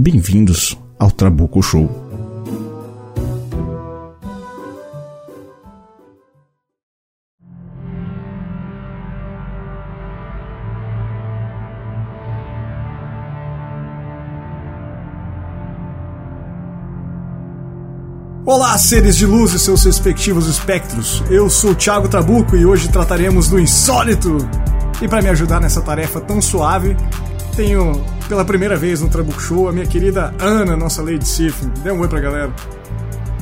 Bem-vindos ao Trabuco Show. Olá, seres de luz e seus respectivos espectros. Eu sou Thiago Trabuco e hoje trataremos do insólito. E para me ajudar nessa tarefa tão suave, tenho pela primeira vez no Trabuco Show a minha querida Ana, nossa Lady Sif. Dê um oi pra galera.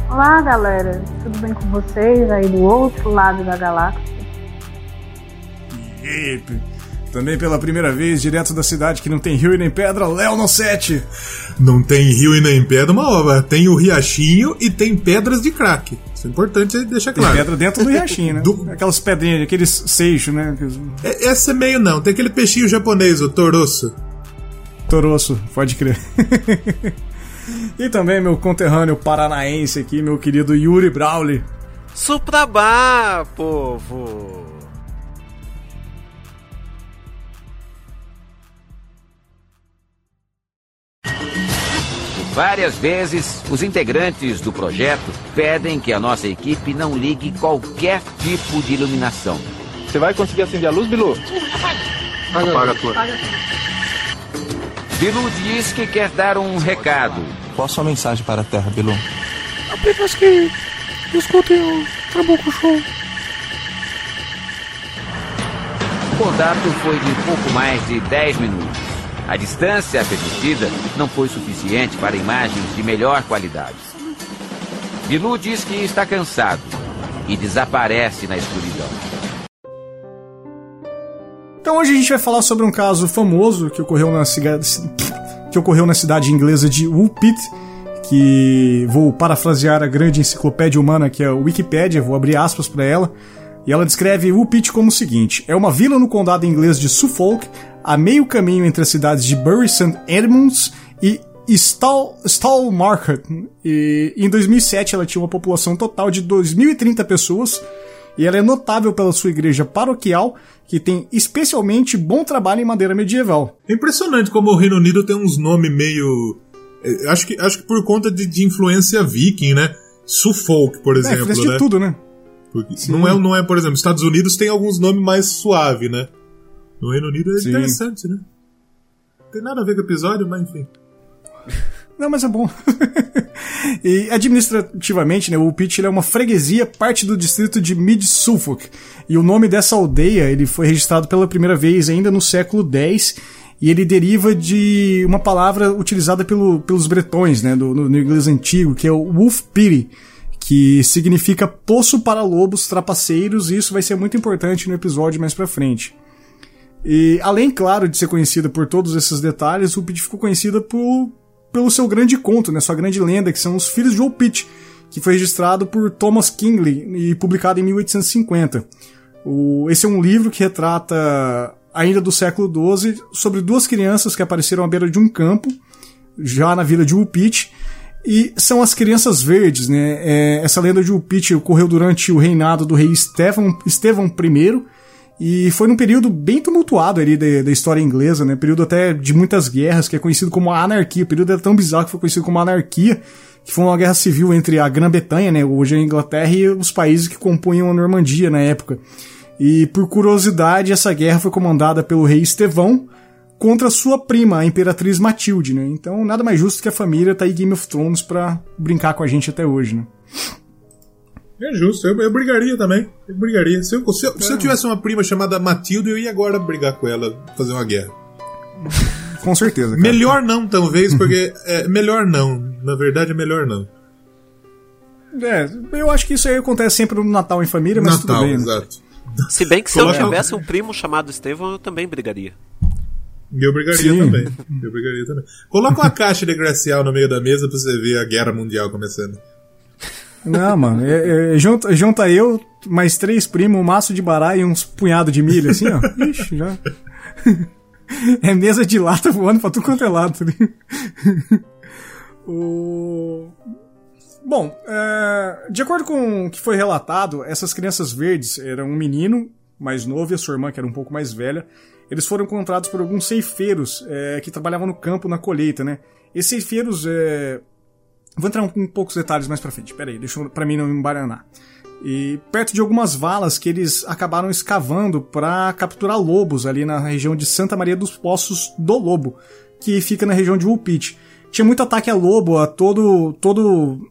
Olá, galera. Tudo bem com vocês aí do outro lado da galáxia? Yep. Também pela primeira vez, direto da cidade que não tem rio e nem pedra, Léo no 7. Não tem rio e nem pedra, uma obra. Tem o riachinho e tem pedras de crack. Isso é importante deixar claro. Tem pedra dentro do riachinho, né? Do... Aquelas pedrinhas, aqueles seixos, né? É, essa é meio não. Tem aquele peixinho japonês, o toroço. Toroço, pode crer. e também meu conterrâneo paranaense aqui, meu querido Yuri Brawley. Suprabá, povo! Várias vezes, os integrantes do projeto pedem que a nossa equipe não ligue qualquer tipo de iluminação. Você vai conseguir acender a luz, Bilu? Apaga, Apaga a tua. Bilu diz que quer dar um recado. Qual a sua mensagem para a Terra, Bilu? Apenas que escutem o Trabuco Show. O contato foi de pouco mais de 10 minutos. A distância permitida não foi suficiente para imagens de melhor qualidade. Bilu diz que está cansado e desaparece na escuridão. Então hoje a gente vai falar sobre um caso famoso que ocorreu na cidade que ocorreu na cidade inglesa de Woolpit, que vou parafrasear a grande enciclopédia humana que é a Wikipédia, vou abrir aspas para ela. E ela descreve Woolpit como o seguinte: é uma vila no condado inglês de Suffolk, a meio caminho entre as cidades de Bury St. Edmunds e Stall, Stallmarket. E em 2007 ela tinha uma população total de 2.030 pessoas e ela é notável pela sua igreja paroquial, que tem especialmente bom trabalho em madeira medieval. É impressionante como o Reino Unido tem uns nomes meio. É, acho que, acho que por conta de, de influência viking, né? Suffolk, por exemplo. É, né? de tudo, né? Não é, não é, por exemplo, Estados Unidos tem alguns nomes mais suave, né? No Reino Unido é Sim. interessante, né? Não tem nada a ver com o episódio, mas enfim. Não, mas é bom. e administrativamente, né, o Pitch é uma freguesia, parte do distrito de Mid Suffolk. E o nome dessa aldeia ele foi registrado pela primeira vez ainda no século X e ele deriva de uma palavra utilizada pelo, pelos bretões, né, do, no, no, inglês antigo, que é o Wolf Pity, que significa poço para lobos trapaceiros, e isso vai ser muito importante no episódio mais pra frente. E além, claro, de ser conhecida por todos esses detalhes, o Pitt ficou conhecida por, pelo seu grande conto, né, sua grande lenda, que são os Filhos de Old Pitt, que foi registrado por Thomas Kingley e publicado em 1850. O, esse é um livro que retrata, ainda do século XII, sobre duas crianças que apareceram à beira de um campo, já na vila de Woolpit, e são as crianças verdes, né? É, essa lenda de Woolpit ocorreu durante o reinado do rei Estevão, Estevão I, e foi num período bem tumultuado ali da, da, história inglesa, né? Período até de muitas guerras, que é conhecido como a anarquia. O período é tão bizarro que foi conhecido como a anarquia, que foi uma guerra civil entre a Grã-Bretanha, né? Hoje a Inglaterra, e os países que compunham a Normandia na época. E por curiosidade, essa guerra foi comandada pelo rei Estevão contra sua prima, a imperatriz Matilde, né? Então nada mais justo que a família tá aí Game of Thrones pra brincar com a gente até hoje, né? É justo, eu, eu brigaria também. Eu brigaria. Se eu, se, eu, se eu tivesse uma prima chamada Matilda, eu ia agora brigar com ela, fazer uma guerra. Com certeza. Cara. Melhor não, talvez, porque. é, melhor não. Na verdade, é melhor não. É, eu acho que isso aí acontece sempre no Natal em família, mas Natal, tudo bem. Exato. Se bem que se eu tivesse um primo chamado Estevão, eu também brigaria. Eu brigaria Sim. também. Eu brigaria também. Coloca uma caixa de gracial no meio da mesa pra você ver a guerra mundial começando. Não, mano, é, é, junta, junta eu, mais três primos, um maço de bará e uns punhado de milho, assim, ó. Ixi, já. É mesa de lata voando pra tudo quanto é lado. ligado? o... Bom, é, de acordo com o que foi relatado, essas crianças verdes eram um menino mais novo e a sua irmã, que era um pouco mais velha. Eles foram encontrados por alguns ceifeiros é, que trabalhavam no campo na colheita, né? Esses ceifeiros. É... Vou entrar um poucos detalhes mais pra frente, peraí, deixa pra mim não me embaranar. E perto de algumas valas que eles acabaram escavando para capturar lobos ali na região de Santa Maria dos Poços do Lobo, que fica na região de Woolpit. Tinha muito ataque a lobo, a todo todo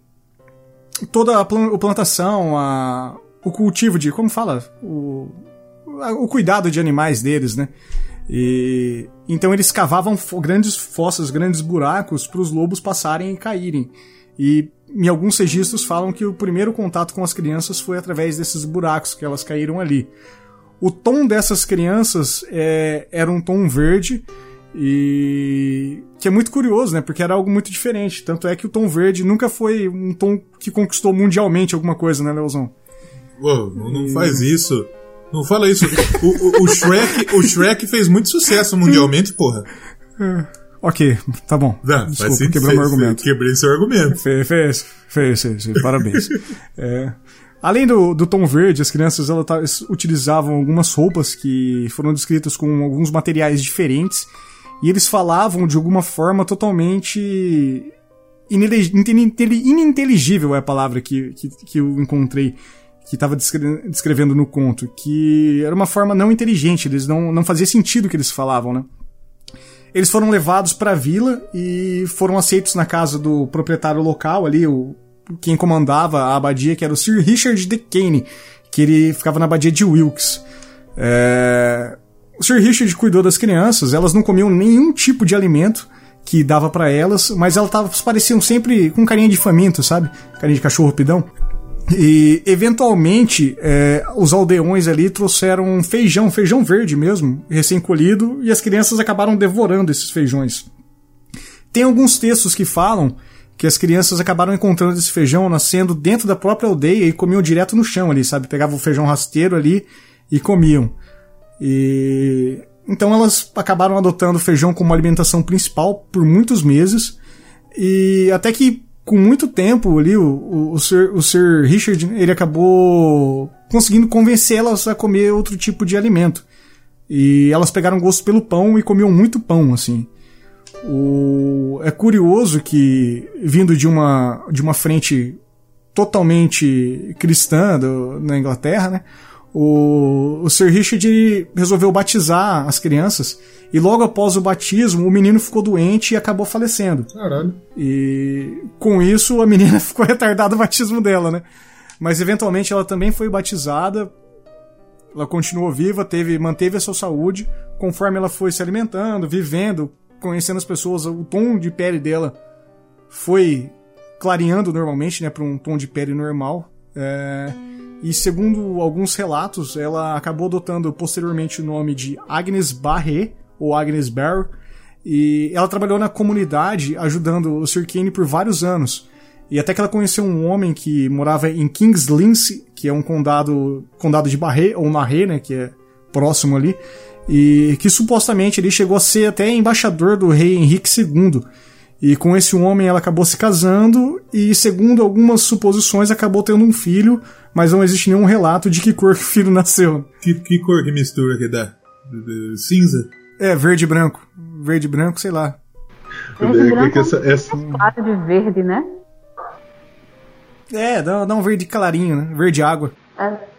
toda a plantação, a, o cultivo de, como fala, o, a- o cuidado de animais deles, né? E então eles cavavam grandes fossas, grandes buracos para os lobos passarem e caírem. E em alguns registros falam que o primeiro contato com as crianças foi através desses buracos que elas caíram ali. O tom dessas crianças é, era um tom verde e que é muito curioso, né? Porque era algo muito diferente. Tanto é que o tom verde nunca foi um tom que conquistou mundialmente alguma coisa, né, Leozão? Não faz isso. Não fala isso. O, o- o Shrek, o Shrek fez muito sucesso mundialmente, porra. Ok, tá bom. Não, Desculpa, faz quebrou meu argumento. Quebrei seu argumento. Fez, fez, fez, fez, fez, parabéns. É, além do, do tom verde, as crianças elas, utilizavam algumas roupas que foram descritas com alguns materiais diferentes e eles falavam de alguma forma totalmente ininteligível é a palavra que, que, que eu encontrei que estava descrevendo no conto, que era uma forma não inteligente, eles não, não fazia sentido o que eles falavam, né? Eles foram levados para a vila e foram aceitos na casa do proprietário local ali, o quem comandava a abadia, que era o Sir Richard de Kane, que ele ficava na abadia de Wilkes. É, O Sir Richard cuidou das crianças, elas não comiam nenhum tipo de alimento que dava para elas, mas elas tavam, pareciam sempre com carinha de faminto, sabe? Carinha de cachorro pidão. E eventualmente é, os aldeões ali trouxeram feijão, feijão verde mesmo, recém-colhido, e as crianças acabaram devorando esses feijões. Tem alguns textos que falam que as crianças acabaram encontrando esse feijão nascendo dentro da própria aldeia e comiam direto no chão ali, sabe? Pegavam o feijão rasteiro ali e comiam. E então elas acabaram adotando o feijão como alimentação principal por muitos meses e até que com muito tempo ali, o, o, o, Sir, o Sir Richard, ele acabou conseguindo convencer elas a comer outro tipo de alimento. E elas pegaram gosto pelo pão e comiam muito pão, assim. O, é curioso que, vindo de uma, de uma frente totalmente cristã do, na Inglaterra, né? O, o Sir Richard resolveu batizar as crianças e logo após o batismo o menino ficou doente e acabou falecendo. Caralho. E com isso a menina ficou retardada o batismo dela, né? Mas eventualmente ela também foi batizada. Ela continuou viva, teve, manteve a sua saúde. Conforme ela foi se alimentando, vivendo, conhecendo as pessoas, o tom de pele dela foi clareando normalmente, né, para um tom de pele normal. É, e segundo alguns relatos, ela acabou adotando posteriormente o nome de Agnes Barré, ou Agnes Barr, e ela trabalhou na comunidade ajudando o Sir Kane por vários anos. E até que ela conheceu um homem que morava em King's Lince, que é um condado, condado de Barré, ou Marré, né, que é próximo ali, e que supostamente ele chegou a ser até embaixador do rei Henrique II. E com esse homem ela acabou se casando e, segundo algumas suposições, acabou tendo um filho, mas não existe nenhum relato de que cor que o filho nasceu. Que, que cor que mistura que dá? Cinza? É, verde e branco. Verde e branco, sei lá. Verde branco que essa, essa... é um claro de verde, né? É, dá, dá um verde clarinho, né? Verde água. É.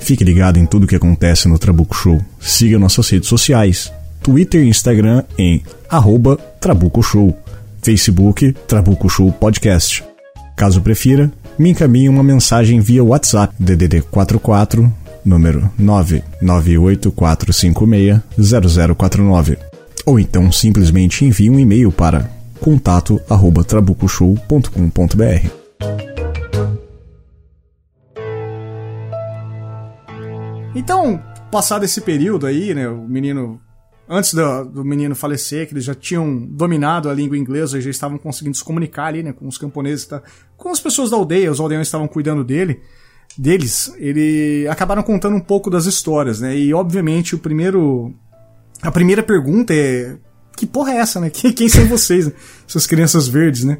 Fique ligado em tudo o que acontece no Trabuco Show. Siga nossas redes sociais. Twitter e Instagram em arroba Trabuco Show. Facebook Trabuco Show Podcast. Caso prefira, me encaminhe uma mensagem via WhatsApp DDD 44 número 99845600049 ou então simplesmente envie um e-mail para contato@trabucoshow.com.br. Então, passado esse período aí, né, o menino antes do, do, menino falecer, que eles já tinham dominado a língua inglesa, já estavam conseguindo se comunicar ali, né, com os camponeses, tá, com as pessoas da aldeia, os aldeões estavam cuidando dele, deles, ele acabaram contando um pouco das histórias, né, e obviamente o primeiro, a primeira pergunta é, que porra é essa, né, quem, quem são vocês, né? essas crianças verdes, né,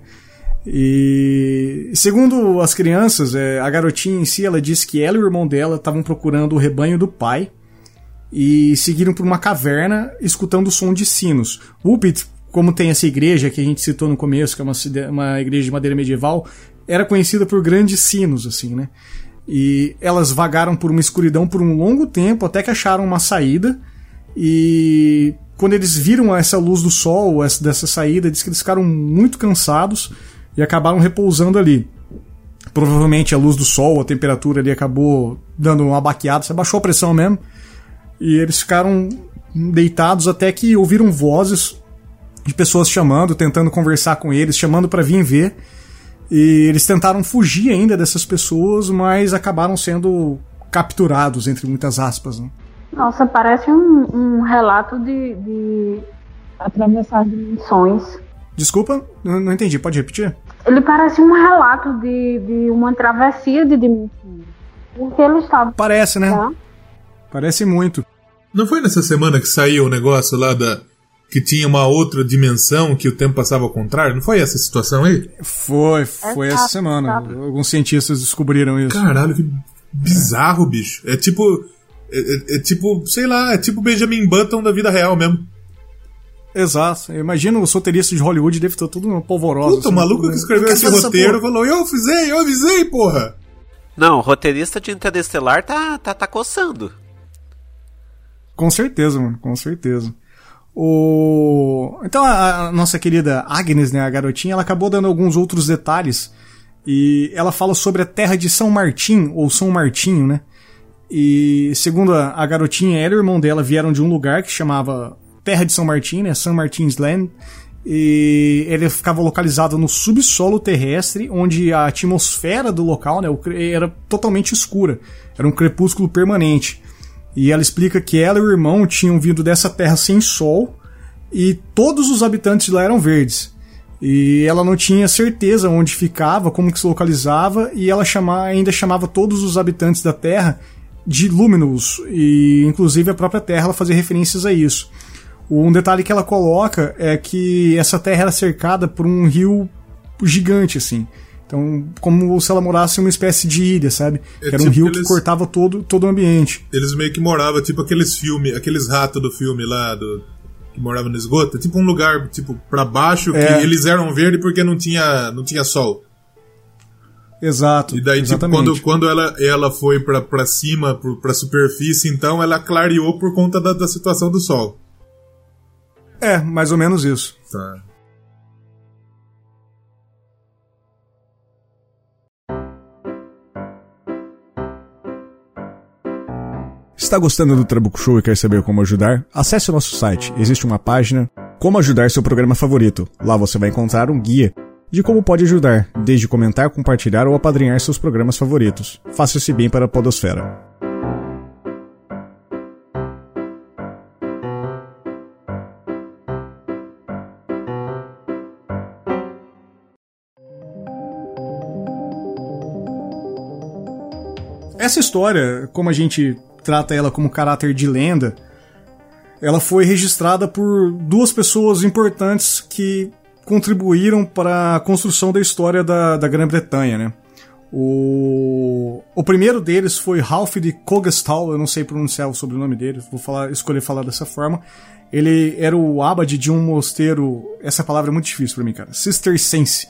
e segundo as crianças, é, a garotinha em si, ela disse que ela e o irmão dela estavam procurando o rebanho do pai, e seguiram por uma caverna escutando o som de sinos. Upit, como tem essa igreja que a gente citou no começo, que é uma, uma igreja de madeira medieval, era conhecida por grandes sinos, assim, né? E elas vagaram por uma escuridão por um longo tempo até que acharam uma saída. E quando eles viram essa luz do sol, essa, dessa saída, diz que eles ficaram muito cansados e acabaram repousando ali. Provavelmente a luz do sol, a temperatura ali acabou dando uma baqueada, você baixou a pressão mesmo. E eles ficaram deitados até que ouviram vozes de pessoas chamando, tentando conversar com eles, chamando para vir ver. E eles tentaram fugir ainda dessas pessoas, mas acabaram sendo capturados, entre muitas aspas. Né? Nossa, parece um, um relato de, de atravessar dimensões. Desculpa, não, não, entendi, pode repetir? Ele parece um relato de, de uma travessia de dimensões. Porque ele estava. Parece, né? Tá? Parece muito. Não foi nessa semana que saiu o negócio lá da. Que tinha uma outra dimensão que o tempo passava ao contrário? Não foi essa situação aí? Foi, foi essa semana. Alguns cientistas descobriram isso. Caralho, que bizarro, bicho. É tipo. É, é, é, tipo, sei lá, é tipo Benjamin Button da vida real mesmo. Exato. Imagina os roteiristas de Hollywood deve estar tudo polvoroso. Puta, assim, o maluco que escreveu esse roteiro falou: Eu avisei, eu avisei, porra! Não, o roteirista de Interestelar tá, tá, tá coçando. Com certeza, mano, com certeza. O... Então a, a, nossa querida Agnes, né, a garotinha, ela acabou dando alguns outros detalhes e ela fala sobre a terra de São Martim, ou São Martinho, né? E segundo a, a garotinha, ela e o irmão dela vieram de um lugar que chamava Terra de São Martim, né, São Martins Land, e ele ficava localizado no subsolo terrestre, onde a atmosfera do local né, era totalmente escura, era um crepúsculo permanente. E ela explica que ela e o irmão tinham vindo dessa terra sem sol e todos os habitantes lá eram verdes. E ela não tinha certeza onde ficava, como que se localizava, e ela chama, ainda chamava todos os habitantes da Terra de Luminous, e inclusive a própria Terra ela fazia referências a isso. Um detalhe que ela coloca é que essa Terra era cercada por um rio gigante, assim. Então, como se ela morasse em uma espécie de ilha, sabe? É era tipo um rio que, eles... cortava todo, todo o ambiente. Eles meio que moravam, tipo aqueles filmes, aqueles ratos do filme lá, do, que moravam no esgoto. Tipo um lugar, tipo, para baixo, que é. eles eram verdes porque não tinha, não tinha sol. Exato. E daí, exatamente. tipo, quando, quando ela, ela foi pra, pra cima, pro, pra superfície, então ela clareou por conta da, da situação do sol. É, mais ou menos isso. Tá. Está gostando do Trabuco Show e quer saber como ajudar? Acesse o nosso site. Existe uma página Como ajudar seu programa favorito. Lá você vai encontrar um guia de como pode ajudar, desde comentar, compartilhar ou apadrinhar seus programas favoritos. Faça esse bem para a podosfera. Essa história, como a gente trata ela como caráter de lenda, ela foi registrada por duas pessoas importantes que contribuíram para a construção da história da, da Grã-Bretanha, né? O, o primeiro deles foi Ralph de Cogestal, eu não sei pronunciar o sobrenome dele, vou falar, escolher falar dessa forma. Ele era o abade de um mosteiro, essa palavra é muito difícil para mim, cara, Sister Sense.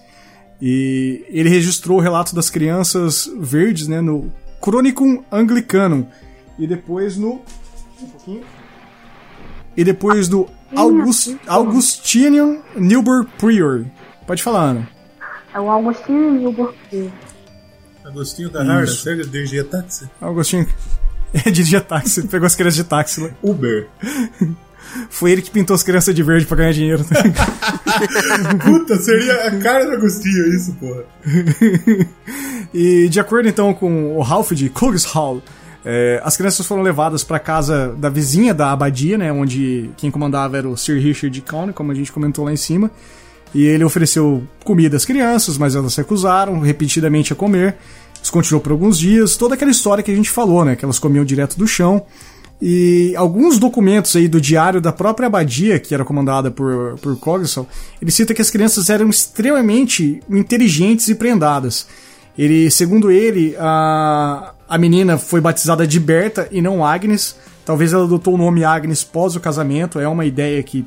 E ele registrou o relato das crianças verdes, né, no Chronicum Anglicanum, e depois no. Um pouquinho. E depois do August, Augustinian Newburgh Prior. Pode falar, Ana. É o Augustinian Newburgh Prior. Agostinho Carrara, sério? Dirigia táxi? Agostinho. É, dirigia táxi. Pegou as crianças de táxi lá. Uber. Foi ele que pintou as crianças de verde pra ganhar dinheiro. Puta, seria a cara do Agostinho isso, porra. e de acordo então com o Ralph de Hall É, as crianças foram levadas para casa da vizinha da abadia, né, onde quem comandava era o Sir Richard Cowney, como a gente comentou lá em cima. E ele ofereceu comida às crianças, mas elas recusaram repetidamente a comer. Isso continuou por alguns dias. Toda aquela história que a gente falou, né, que elas comiam direto do chão. E alguns documentos aí do diário da própria abadia, que era comandada por, por Cogswell, ele cita que as crianças eram extremamente inteligentes e prendadas. Ele, segundo ele, a, a menina foi batizada de Berta e não Agnes. Talvez ela adotou o nome Agnes pós o casamento, é uma ideia que,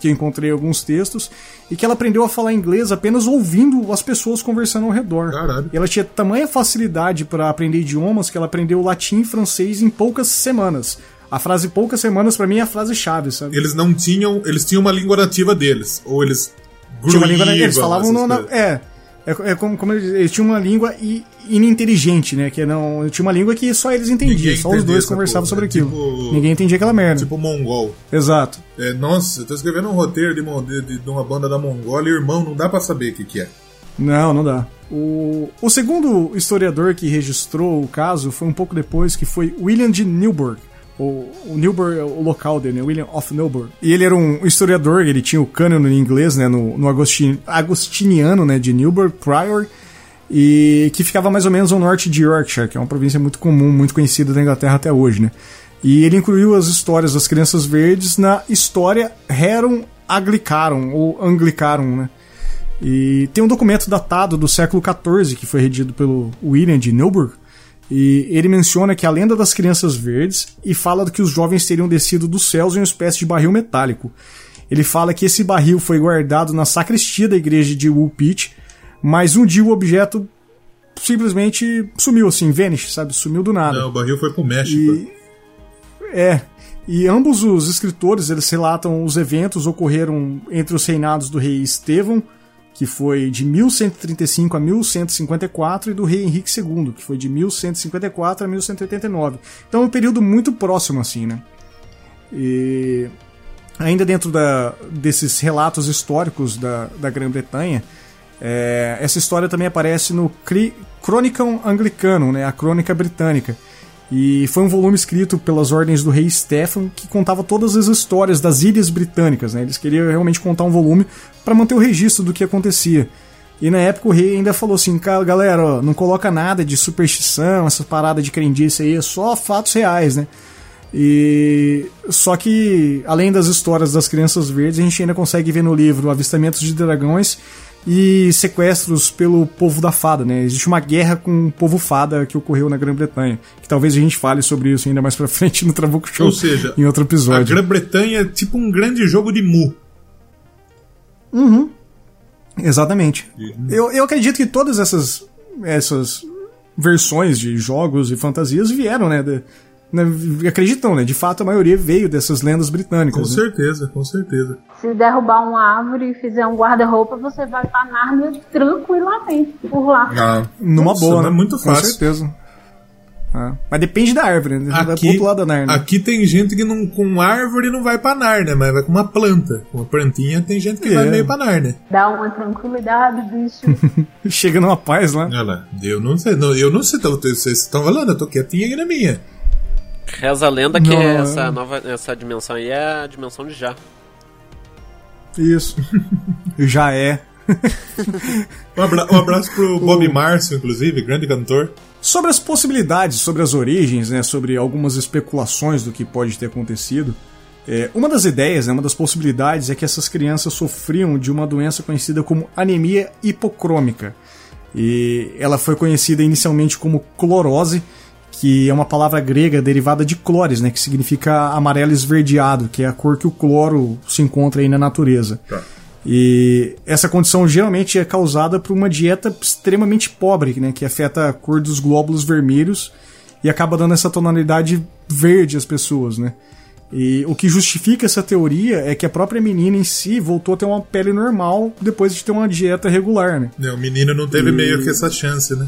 que eu encontrei em alguns textos. E que ela aprendeu a falar inglês apenas ouvindo as pessoas conversando ao redor. Caralho. E ela tinha tamanha facilidade para aprender idiomas que ela aprendeu latim e francês em poucas semanas. A frase poucas semanas para mim é a frase chave, sabe? Eles não tinham. Eles tinham uma língua nativa deles. Ou eles. Tinha uma língua, gruíam eles falavam no, na, é, é, é como, como eles, eles tinham uma língua ininteligente, né? Que não, tinha uma língua que só eles entendiam, só os dois conversavam sobre né? aquilo. Tipo- Ninguém entendia aquela merda. Tipo mongol. Exato. É, nossa, eu tô escrevendo um roteiro de, de, de uma banda da Mongólia, irmão, não dá pra saber o que, que é. Não, não dá. O, o segundo historiador que registrou o caso foi um pouco depois, que foi William de Newburgh. O, o Newburgh o local dele, né? William of Newburgh. E ele era um historiador, ele tinha o cânon em inglês, né? No, no Agostin, Agostiniano, né? De Newburgh Prior. E que ficava mais ou menos ao norte de Yorkshire, que é uma província muito comum, muito conhecida da Inglaterra até hoje, né? E ele incluiu as histórias das crianças verdes na história Heron Aglicarum, ou Anglicarum, né? E tem um documento datado do século XIV que foi redigido pelo William de Newburgh. E ele menciona que a lenda das crianças verdes e fala que os jovens teriam descido dos céus em uma espécie de barril metálico. Ele fala que esse barril foi guardado na sacristia da igreja de Woolpit, mas um dia o objeto simplesmente sumiu assim, vanish, sabe? Sumiu do nada. Não, o barril foi pro México. E, é. E ambos os escritores eles relatam os eventos ocorreram entre os reinados do rei Estevão, que foi de 1135 a 1154, e do rei Henrique II, que foi de 1154 a 1189. Então é um período muito próximo assim, né? E ainda dentro da, desses relatos históricos da, da Grã-Bretanha, é, essa história também aparece no Cri- Chronicon Anglicanum, né, a Crônica Britânica. E foi um volume escrito pelas ordens do rei Stefan que contava todas as histórias das ilhas britânicas. Né? Eles queriam realmente contar um volume para manter o registro do que acontecia. E na época o rei ainda falou assim: "Cara, galera, ó, não coloca nada de superstição, essa parada de crendice aí, é só fatos reais, né? E só que além das histórias das crianças verdes, a gente ainda consegue ver no livro avistamentos de dragões e sequestros pelo povo da fada, né? Existe uma guerra com o povo fada que ocorreu na Grã-Bretanha, que talvez a gente fale sobre isso ainda mais pra frente no Trabuco Show, Ou seja, em outro a episódio. Grã-Bretanha é tipo um grande jogo de mu. Exatamente. Eu, eu acredito que todas essas essas versões de jogos e fantasias vieram, né? de- né, acreditam, né? De fato, a maioria veio dessas lendas Com britânicas. né? certeza, com certeza. Se derrubar uma árvore e fizer um guarda-roupa, você vai pra Nárnia tranquilamente por lá. Ah, Numa nossa, boa, não né? é muito Com fácil. certeza. Ah, Mas depende da árvore, né? Vai pro Aqui, outro lado da Narnia. aqui tem gente que não, com árvore não vai pra Nárnia, mas vai com uma planta. Com uma plantinha tem gente que É. vai meio pra Nárnia. Dá uma tranquilidade, bicho. Chega numa paz lá. Olha lá, eu não sei, não, eu não sei, vocês estão falando, eu tô quietinho aqui na minha. Reza a lenda que Não, essa é. nova essa dimensão aí é a dimensão de já. Isso. Já é. Um, abra- um abraço pro Bob Márcio, inclusive, grande cantor. Sobre as possibilidades, sobre as origens, né, sobre algumas especulações do que pode ter acontecido, é, uma das ideias, né, uma das possibilidades é que essas crianças sofriam de uma doença conhecida como anemia hipocrômica. E ela foi conhecida inicialmente como clorose, que é uma palavra grega derivada de clores, né, que significa amarelo esverdeado, que é a cor que o cloro se encontra aí na natureza. E essa condição geralmente é causada por uma dieta extremamente pobre, né, que afeta a cor dos glóbulos vermelhos e acaba dando essa tonalidade verde às pessoas, né? E o que justifica essa teoria é que a própria menina em si voltou a ter uma pele normal depois de ter uma dieta regular, né? O menino não teve meio que essa chance, né?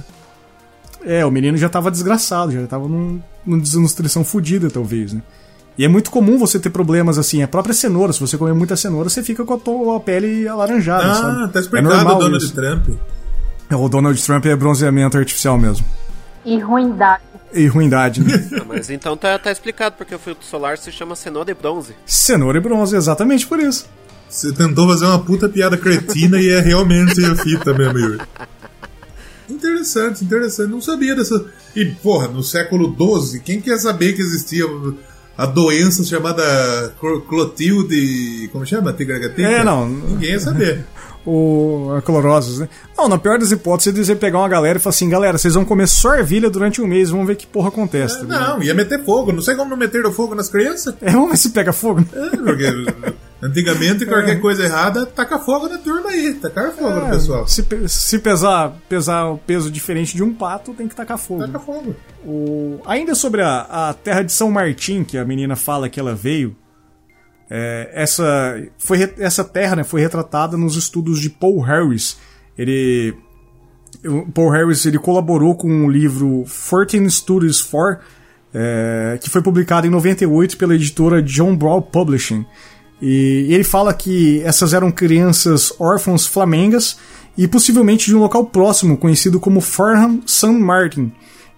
É, o menino já tava desgraçado, já tava num, numa desnutrição fodida, talvez, né? E é muito comum você ter problemas assim, a própria cenoura, se você comer muita cenoura, você fica com a, to- a pele alaranjada, Ah, sabe? tá é explicado normal o Donald isso. Trump. É, O Donald Trump é bronzeamento artificial mesmo. E ruindade. e ruindade, né? Ah, mas então tá, tá explicado porque o filtro solar se chama cenoura e bronze. Cenoura e bronze, exatamente por isso. Você tentou fazer uma puta piada cretina e é realmente a fita mesmo, Yuri. Interessante, interessante. Não sabia dessa. E, porra, no século XII, quem quer saber que existia a doença chamada Clotilde. Como chama? Tigragatica? É, não. Ninguém ia saber. o a clorosos, né? Não, na pior das hipóteses, iam pegar uma galera e falar assim, galera, vocês vão comer só ervilha durante um mês, vamos ver que porra acontece. É, não, ia meter fogo. Não sei como não meteram fogo nas crianças. É, vamos ver se pega fogo. É, porque antigamente qualquer é. coisa errada, taca fogo na turma aí, tacar fogo é, no pessoal. Se, se pesar, pesar o peso diferente de um pato, tem que tacar fogo. Taca fogo. O, ainda sobre a, a terra de São Martim, que a menina fala que ela veio, é, essa, foi, essa terra né, foi retratada nos estudos de Paul Harris. Ele, Paul Harris ele colaborou com o livro 14 Studies for, é, que foi publicado em 98 pela editora John Brown Publishing. E ele fala que essas eram crianças órfãos flamengas e possivelmente de um local próximo, conhecido como Farham San Martin,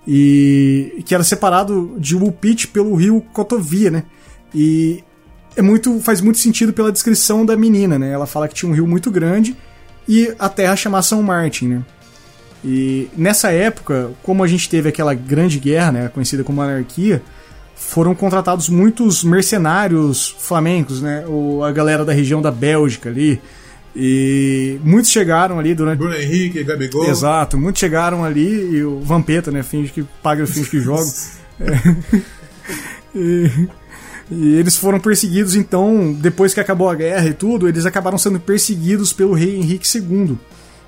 e que era separado de Woolpit pelo rio Cotovia, né? E é muito faz muito sentido pela descrição da menina, né? Ela fala que tinha um rio muito grande e a terra chamar São Martin, né? E nessa época, como a gente teve aquela grande guerra, né, conhecida como anarquia, foram contratados muitos mercenários flamencos, né? O, a galera da região da Bélgica ali. E muitos chegaram ali durante. Bruno Henrique, Gabigol. Exato, muitos chegaram ali e o Vampeta, né? Finge que paga finge que joga. é. e, e eles foram perseguidos, então, depois que acabou a guerra e tudo, eles acabaram sendo perseguidos pelo rei Henrique II.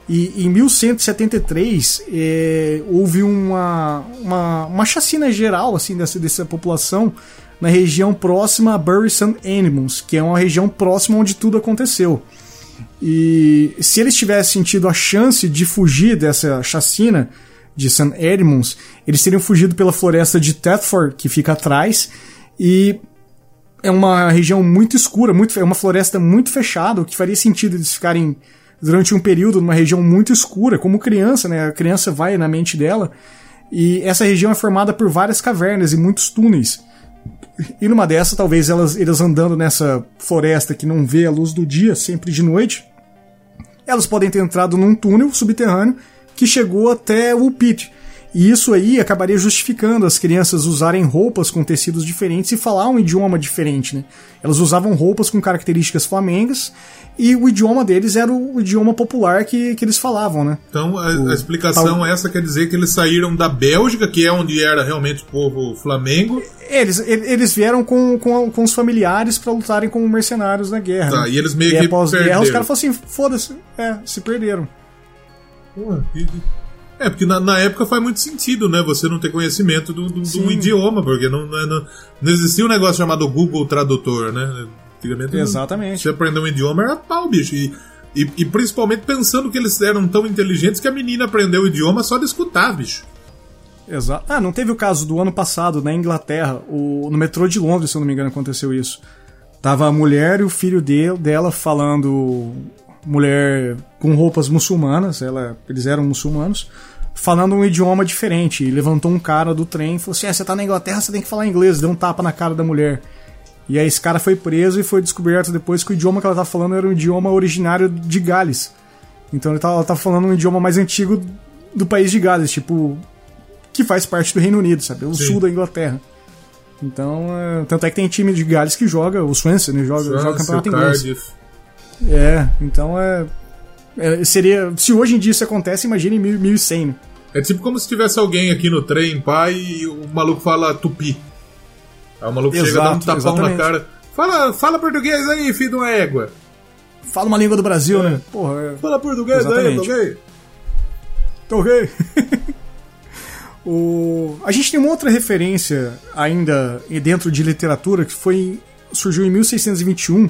E em 1173 é, houve uma, uma, uma chacina geral assim dessa, dessa população na região próxima a Bury St. Animals, que é uma região próxima onde tudo aconteceu. E se eles tivessem tido a chance de fugir dessa chacina de St. Edmunds, eles teriam fugido pela floresta de Thetford, que fica atrás, e é uma região muito escura, muito, é uma floresta muito fechada, o que faria sentido eles ficarem durante um período numa região muito escura, como criança, né? A criança vai na mente dela. E essa região é formada por várias cavernas e muitos túneis. E numa dessas, talvez elas, eles andando nessa floresta que não vê a luz do dia, sempre de noite, elas podem ter entrado num túnel subterrâneo que chegou até o pit. E isso aí acabaria justificando as crianças usarem roupas com tecidos diferentes e falar um idioma diferente, né? Elas usavam roupas com características flamengas e o idioma deles era o idioma popular que, que eles falavam, né? Então a, o, a explicação tal... essa quer dizer que eles saíram da Bélgica, que é onde era realmente o povo flamengo. Eles, eles vieram com, com, com os familiares para lutarem como mercenários na guerra. Tá, né? e eles meio e que após perderam. guerra os caras falaram assim, foda-se, é, se perderam. Pô, que é, porque na, na, época faz muito sentido, né? Você não ter conhecimento do, do, do idioma, porque não, não, não, existia um negócio chamado Google Tradutor, né? Antigamente, Exatamente. Você aprender um idioma era pau, bicho. E, e, e, principalmente pensando que eles eram tão inteligentes que a menina aprendeu o idioma só de escutar, bicho. Exato. Ah, não teve o caso do ano passado na Inglaterra, o, no metrô de Londres, se eu não me engano, aconteceu isso. Tava a mulher e o filho de, dela falando mulher com roupas muçulmanas, ela, eles eram muçulmanos, falando um idioma diferente. E levantou um cara do trem e falou assim: ah, você tá na Inglaterra, você tem que falar inglês. Deu um tapa na cara da mulher. E aí esse cara foi preso e foi descoberto depois que o idioma que ela tava falando era um idioma originário de Gales. Então tava, ela tava falando um idioma mais antigo do país de Gales, tipo. que faz parte do Reino Unido, sabe? O Sim. sul da Inglaterra. Então, é, tanto é que tem time de Gales que joga, o Swansea, né? Joga, Swansea, joga campeonato inglês. Cardiff. É, então é, é, Seria. Se hoje em dia isso acontece, imagine em 1100, né? É tipo como se tivesse alguém aqui no trem, pai, e o maluco fala tupi. Aí o maluco Exato, chega, dá um tapão exatamente. na cara. Fala, fala português aí, filho de uma égua. Fala uma língua do Brasil, é. né? Porra, é. Fala português exatamente. aí, tô ok? Tô ok. o... A gente tem uma outra referência ainda dentro de literatura que foi surgiu em 1621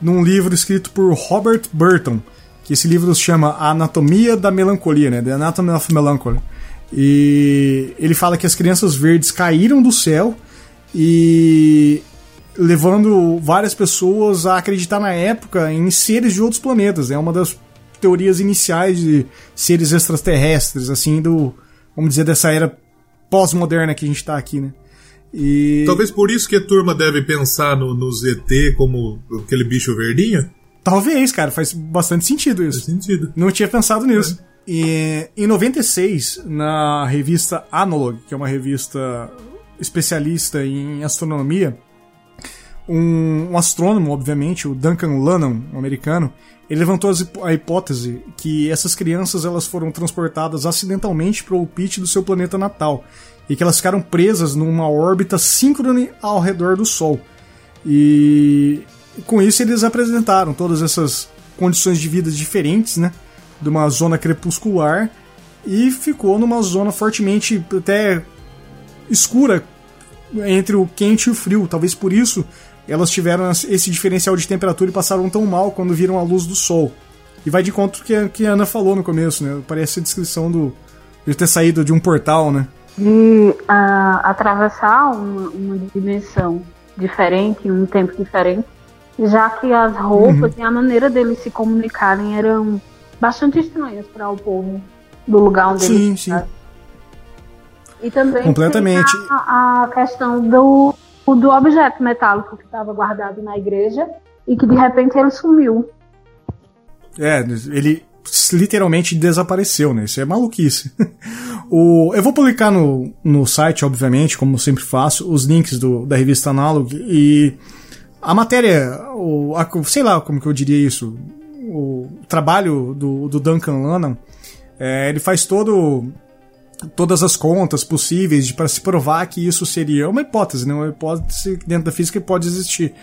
num livro escrito por Robert Burton, que esse livro se chama A Anatomia da Melancolia, né? The Anatomy of Melancholy. E ele fala que as crianças verdes caíram do céu e levando várias pessoas a acreditar na época em seres de outros planetas. É uma das teorias iniciais de seres extraterrestres, assim, do, vamos dizer, dessa era pós-moderna que a gente tá aqui, né? E... Talvez por isso que a turma deve pensar no, no ZT como aquele bicho verdinho? Talvez, cara, faz bastante sentido isso. Faz sentido. Não tinha pensado nisso. É. E, em 96, na revista Analog, que é uma revista especialista em astronomia, um, um astrônomo, obviamente, o Duncan Lanham, um americano, ele levantou a hipótese que essas crianças elas foram transportadas acidentalmente para o pit do seu planeta natal e que elas ficaram presas numa órbita síncrone ao redor do Sol. E com isso eles apresentaram todas essas condições de vida diferentes, né? De uma zona crepuscular e ficou numa zona fortemente até escura entre o quente e o frio. Talvez por isso elas tiveram esse diferencial de temperatura e passaram tão mal quando viram a luz do sol. E vai de conta que, que a Ana falou no começo, né? Parece a descrição do de ter saído de um portal, né? De uh, atravessar uma, uma, dimensão diferente, um tempo diferente, já que as roupas uhum. e a maneira deles se comunicarem eram bastante estranhas para o povo do lugar onde sim, eles sim. E também completamente a, a questão do do objeto metálico que estava guardado na igreja e que de repente ele sumiu. É, ele literalmente desapareceu, né? Isso é maluquice. o, eu vou publicar no, no site, obviamente, como sempre faço, os links do, da revista Analog e a matéria, o, a, sei lá como que eu diria isso, o trabalho do, do Duncan Lanham, é, ele faz todo todas as contas possíveis para se provar que isso seria uma hipótese, né? Uma hipótese dentro da física pode existir.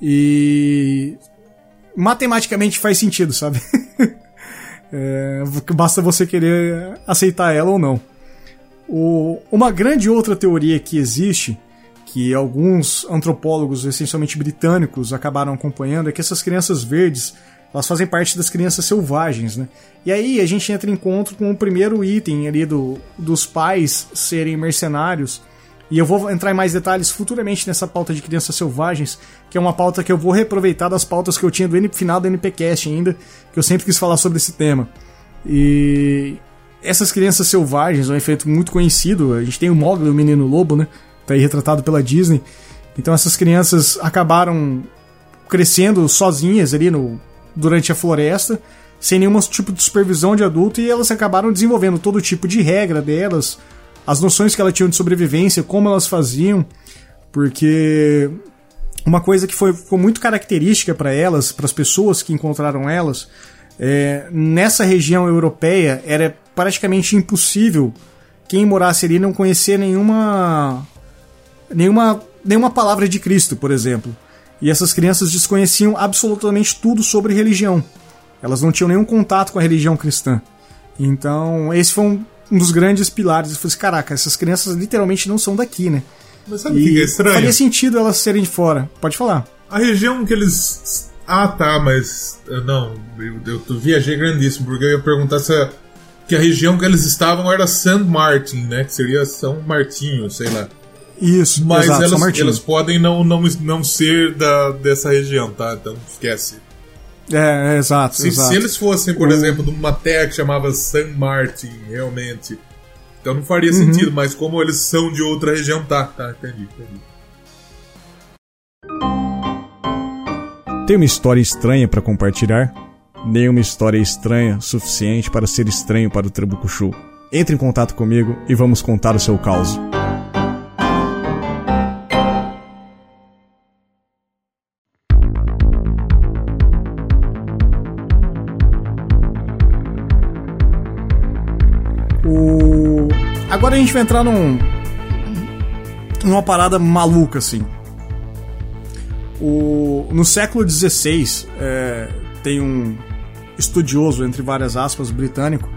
E matematicamente faz sentido, sabe? é, basta você querer aceitar ela ou não. O, uma grande outra teoria que existe, que alguns antropólogos, essencialmente britânicos, acabaram acompanhando, é que essas crianças verdes elas fazem parte das crianças selvagens, né? E aí a gente entra em encontro com o primeiro item ali do, dos pais serem mercenários. E eu vou entrar em mais detalhes futuramente nessa pauta de crianças selvagens, que é uma pauta que eu vou reaproveitar das pautas que eu tinha do final do NPcast ainda, que eu sempre quis falar sobre esse tema. E essas crianças selvagens é um efeito muito conhecido. A gente tem o Mogli, o menino lobo, né? Tá aí retratado pela Disney. Então essas crianças acabaram crescendo sozinhas ali no durante a floresta, sem nenhum tipo de supervisão de adulto, e elas acabaram desenvolvendo todo tipo de regra delas, as noções que elas tinham de sobrevivência, como elas faziam, porque uma coisa que foi, ficou muito característica para elas, para as pessoas que encontraram elas, é, nessa região europeia era praticamente impossível quem morasse ali não conhecer nenhuma nenhuma nenhuma palavra de Cristo, por exemplo. E essas crianças desconheciam absolutamente tudo sobre religião. Elas não tinham nenhum contato com a religião cristã. Então, esse foi um, um dos grandes pilares. Eu falei assim, caraca, essas crianças literalmente não são daqui, né? Mas sabe o que é estranho? Faria sentido elas serem de fora. Pode falar. A região que eles. Ah, tá, mas. Não, eu, eu viajei grandíssimo, porque eu ia perguntar se a, que a região que eles estavam era San Martin, né? Que seria São Martinho, sei lá. Isso, mas exato, elas, elas podem não, não, não ser da, dessa região, tá? Então esquece. É, é exato, se, exato. Se eles fossem, por o... exemplo, de uma terra que chamava San Martin, realmente, então não faria uhum. sentido, mas como eles são de outra região, tá, tá, entendi, entendi. Tem uma história estranha para compartilhar? Nenhuma história estranha suficiente para ser estranho para o Trabucuchu. Entre em contato comigo e vamos contar o seu caos. Agora a gente vai entrar num. numa parada maluca, assim. O, no século XVI, é, tem um estudioso, entre várias aspas, britânico,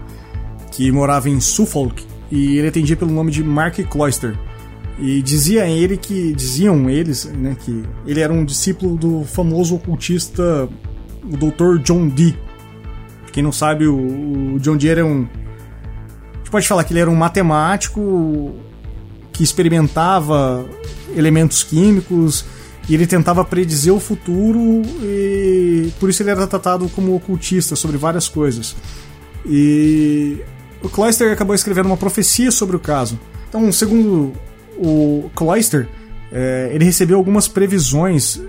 que morava em Suffolk e ele atendia pelo nome de Mark Cloyster. E dizia ele que diziam eles, né, que ele era um discípulo do famoso ocultista o Dr. John Dee. Quem não sabe, o John Dee era um pode falar que ele era um matemático que experimentava elementos químicos e ele tentava predizer o futuro e por isso ele era tratado como ocultista sobre várias coisas. E o Cloyster acabou escrevendo uma profecia sobre o caso. Então, segundo o Cloyster, é, ele recebeu algumas previsões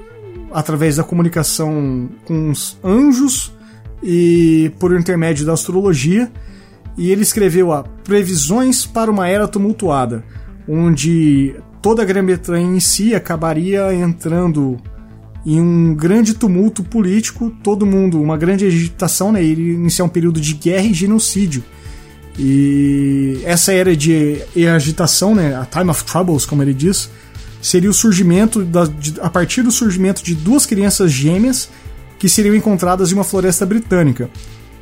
através da comunicação com os anjos e por intermédio da astrologia. E ele escreveu a previsões para uma era tumultuada, onde toda a Grã-Bretanha em si acabaria entrando em um grande tumulto político, todo mundo, uma grande agitação, né? Iria iniciar um período de guerra e genocídio. E essa era de agitação, né? A Time of Troubles, como ele diz, seria o surgimento, da, de, a partir do surgimento de duas crianças gêmeas que seriam encontradas em uma floresta britânica.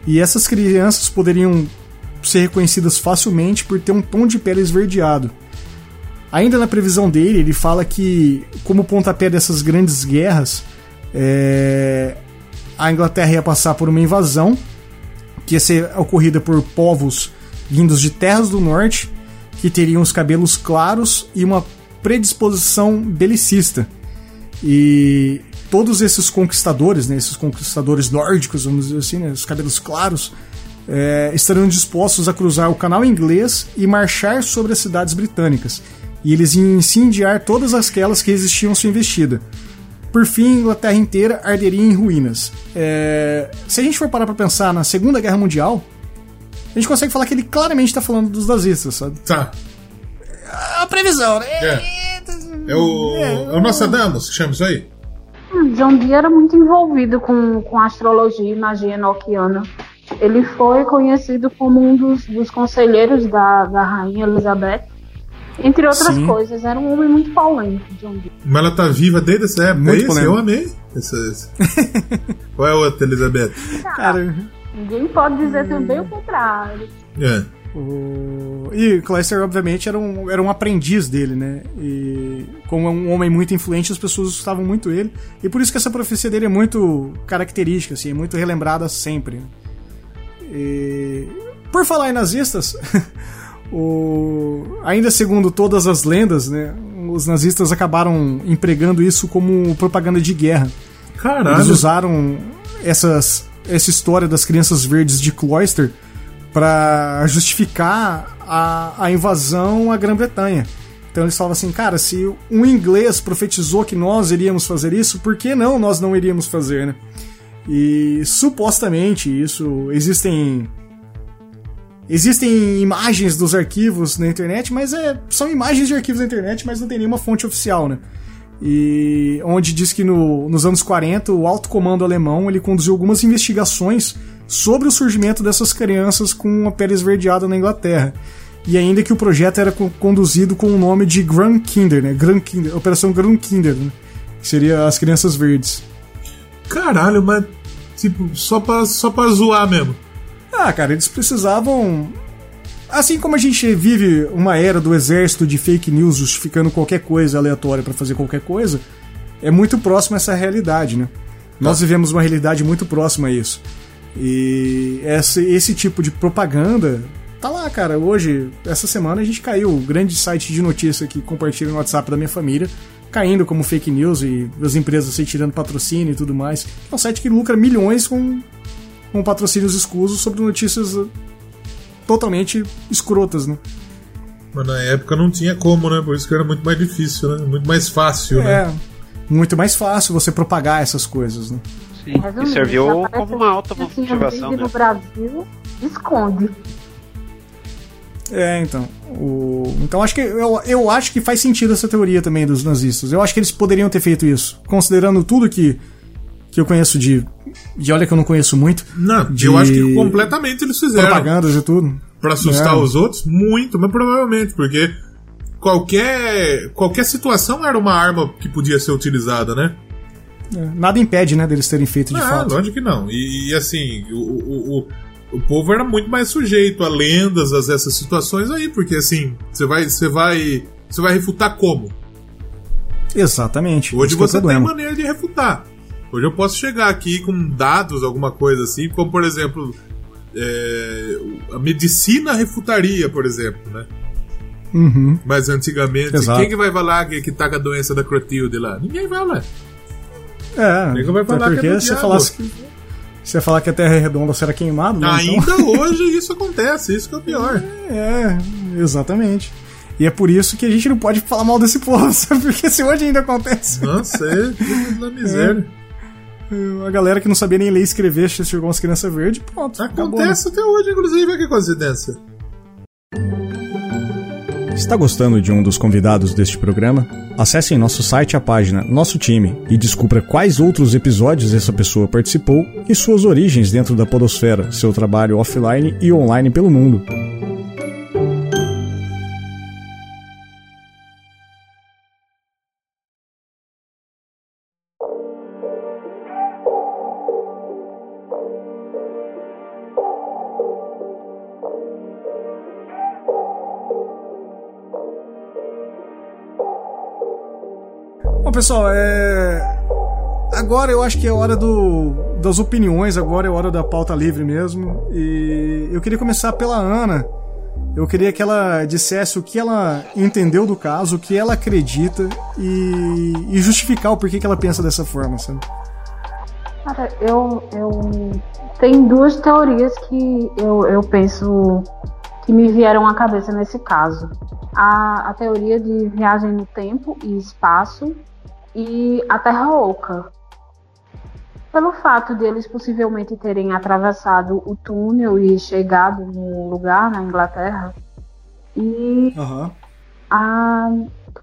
E essas crianças poderiam ser reconhecidas facilmente por ter um tom de pele esverdeado. Ainda na previsão dele, ele fala que, como pontapé dessas grandes guerras, é, a Inglaterra ia passar por uma invasão que ia ser ocorrida por povos vindos de terras do norte que teriam os cabelos claros e uma predisposição belicista. E todos esses conquistadores, né, esses conquistadores nórdicos, vamos dizer assim, né, os cabelos claros, é, estariam dispostos a cruzar o canal inglês e marchar sobre as cidades britânicas e eles iam incendiar todas aquelas que resistiam sua investida. Por fim, a Inglaterra inteira arderia em ruínas. É... Se a gente for parar pra pensar na Segunda Guerra Mundial, a gente consegue falar que ele claramente está falando dos nazistas, sabe? Tá. A previsão, né? É. É o, é, o Nostradamus que chama isso aí? Hum, John Dee era muito envolvido com, com astrologia e magia enoquiana. Ele foi conhecido como um dos, dos conselheiros da, da rainha Elizabeth entre outras Sim. coisas, era um homem muito polêmico, John Dee. Mas ela tá viva desde essa época, muito é isso? Eu amei. Essa, essa. Qual é a outra, Elizabeth? Cara, ninguém pode dizer também o contrário. É. O... E Clayster, obviamente, era um, era um aprendiz dele, né? E como é um homem muito influente, as pessoas gostavam muito dele. E por isso que essa profecia dele é muito característica, assim, é muito relembrada sempre. E... Por falar em nazistas, O... Ainda segundo todas as lendas, né, os nazistas acabaram empregando isso como propaganda de guerra. Caralho. Eles usaram essas, essa história das crianças verdes de Cloister para justificar a, a invasão à Grã-Bretanha. Então eles falavam assim, cara, se um inglês profetizou que nós iríamos fazer isso, por que não nós não iríamos fazer, né? E supostamente isso existem Existem imagens dos arquivos na internet, mas é, são imagens de arquivos na internet, mas não tem nenhuma fonte oficial, né? E onde diz que no, nos anos 40 o alto comando alemão ele conduziu algumas investigações sobre o surgimento dessas crianças com a pele esverdeada na Inglaterra. E ainda que o projeto era conduzido com o nome de Grand Kinder, né? Grand Kinder, Operação Grand Kinder, né? Que seria as crianças verdes. Caralho, mas tipo, só pra, só pra zoar mesmo. Ah, cara, eles precisavam. Assim como a gente vive uma era do exército de fake news justificando qualquer coisa aleatória para fazer qualquer coisa, é muito próximo a essa realidade, né? Nós vivemos uma realidade muito próxima a isso. E esse, esse tipo de propaganda tá lá, cara. Hoje, essa semana, a gente caiu. O grande site de notícia que compartilha no WhatsApp da minha família caindo como fake news e as empresas se tirando patrocínio e tudo mais. É um site que lucra milhões com com patrocínios escusos sobre notícias totalmente escrotas, né? Mas na época não tinha como, né? Por isso que era muito mais difícil, né? Muito mais fácil, é, né? muito mais fácil você propagar essas coisas, né? Sim, e serviu como uma alta motivação. Né? no Brasil, esconde. É, então. O... Então acho que eu, eu acho que faz sentido essa teoria também dos nazistas. Eu acho que eles poderiam ter feito isso. Considerando tudo que, que eu conheço de e olha que eu não conheço muito. Não, de eu acho que completamente eles fizeram. Propagandas e tudo. Pra assustar é. os outros? Muito, mas provavelmente, porque qualquer, qualquer situação era uma arma que podia ser utilizada, né? É, nada impede, né, deles terem feito de não, fato. Lógico que não. E, e assim, o, o, o, o, povo era muito mais sujeito a lendas, a essas situações aí, porque assim, você vai, você vai, você vai refutar como? Exatamente. Hoje é você é tem maneira de refutar. Hoje eu posso chegar aqui com dados, alguma coisa assim, como por exemplo, é, a medicina refutaria, por exemplo, né? Uhum. Mas antigamente, Exato. quem que vai falar que, que tá com a doença da Clotilde lá? Ninguém fala. É, Ninguém vai falar porque que é se falasse que, se falar que a Terra é redonda, será queimado, né? Ainda então... hoje isso acontece, isso que é o pior. É, exatamente. E é por isso que a gente não pode falar mal desse povo, sabe? Porque se hoje ainda acontece. Nossa, é da miséria. A galera que não sabia nem ler e escrever chegou umas crianças verdes, pronto. Acontece até hoje, inclusive, que coincidência. Está gostando de um dos convidados deste programa? Acesse em nosso site a página Nosso Time e descubra quais outros episódios essa pessoa participou e suas origens dentro da Podosfera, seu trabalho offline e online pelo mundo. Pessoal, é. Agora eu acho que é hora do, das opiniões, agora é hora da pauta livre mesmo. E eu queria começar pela Ana. Eu queria que ela dissesse o que ela entendeu do caso, o que ela acredita e, e justificar o porquê que ela pensa dessa forma, sabe? Cara, eu, eu tem duas teorias que eu, eu penso que me vieram à cabeça nesse caso. A, a teoria de viagem no tempo e espaço e a Terra Oca. Pelo fato de eles possivelmente terem atravessado o túnel e chegado no lugar, na Inglaterra, e Aham. a,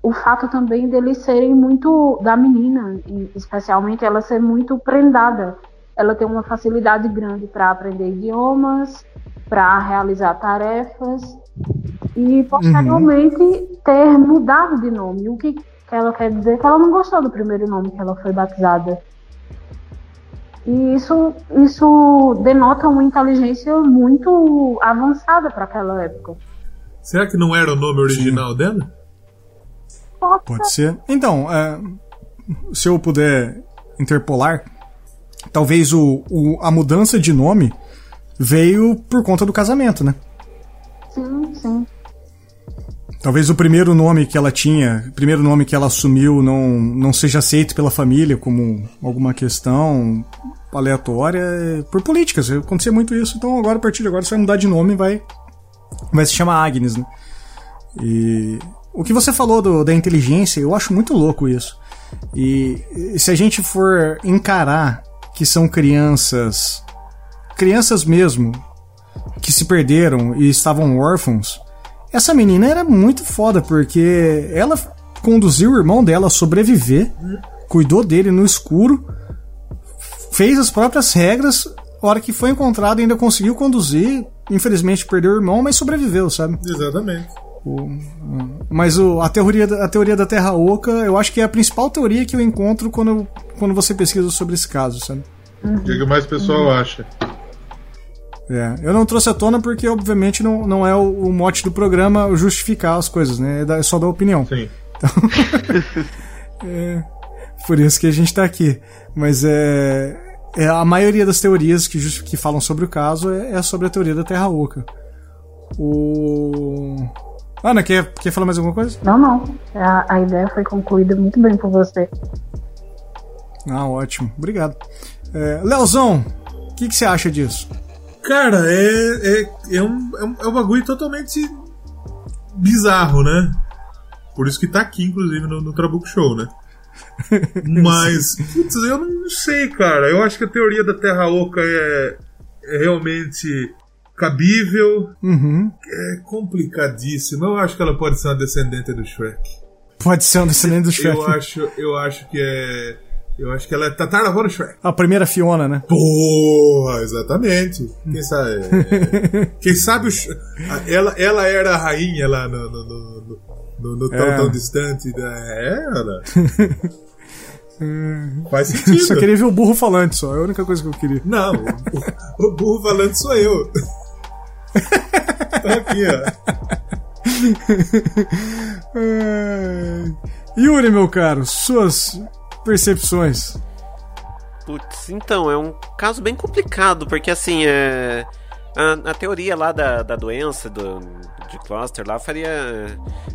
o fato também deles serem muito. da menina, especialmente ela ser muito prendada. Ela tem uma facilidade grande para aprender idiomas, para realizar tarefas e posteriormente ter mudado de nome. O que ela quer dizer? Que ela não gostou do primeiro nome que ela foi batizada. E isso, isso denota uma inteligência muito avançada para aquela época. Será que não era o nome original dela? Pode ser. Então, é, se eu puder interpolar, talvez o, o- a mudança de nome veio por conta do casamento, né? Sim, sim. Talvez o primeiro nome que ela tinha, o primeiro nome que ela assumiu não, não seja aceito pela família como alguma questão aleatória é, por políticas. Acontecia muito isso, então agora, a partir de agora, você vai mudar de nome e vai, vai se chamar Agnes, né? E o que você falou do- da inteligência, eu acho muito louco isso. E, e se a gente for encarar que são crianças, crianças mesmo, que se perderam e estavam órfãos, essa menina era muito foda, porque ela conduziu o irmão dela a sobreviver, cuidou dele no escuro, fez as próprias regras, a hora que foi encontrado ainda conseguiu conduzir, infelizmente perdeu o irmão, mas sobreviveu, sabe? Exatamente. Mas o- a, teoria, da- a teoria da Terra Oca, eu acho que é a principal teoria que eu encontro quando, quando você pesquisa sobre esse caso, sabe? O que que mais o pessoal acha? É, eu não trouxe à tona porque, obviamente, não, não é o, o mote do programa justificar as coisas, né? É, da- é só dar opinião. Sim. É, por isso que a gente tá aqui. Mas é, é a maioria das teorias que, que falam sobre o caso é, é sobre a teoria da Terra Oca. O. Ana, quer, quer falar mais alguma coisa? Não, não. A, a ideia foi concluída muito bem por você. Ah, ótimo. Obrigado. É, Leozão, o que, que você acha disso? Cara, é, é, é, um, é, um, é um bagulho totalmente bizarro, né? Por isso que tá aqui, inclusive, no, no Trabuco Show, né? Mas, putz, eu não sei, cara. Eu acho que a teoria da Terra Oca é, é realmente cabível. Uhum. É complicadíssimo. Eu acho que ela pode ser uma descendente do Shrek. Pode ser um descendente do Shrek. Eu acho, eu acho que é. Eu acho que ela é tataravó do Shrek. A primeira Fiona, né? Porra, exatamente. Quem sabe. é, Quem sabe o ela, ela era a rainha lá no, no, no, no- no- tão, É. tão distante da. É, ela. Faz sentido. Só queria ver o burro falante, só. É a única coisa que eu queria. Não, o, o burro falando sou eu. Tá aqui, ó. Yuri, meu caro, suas percepções. Putz, então, é um caso bem complicado, porque assim, é. A, a teoria lá da, da doença do, de cluster lá faria,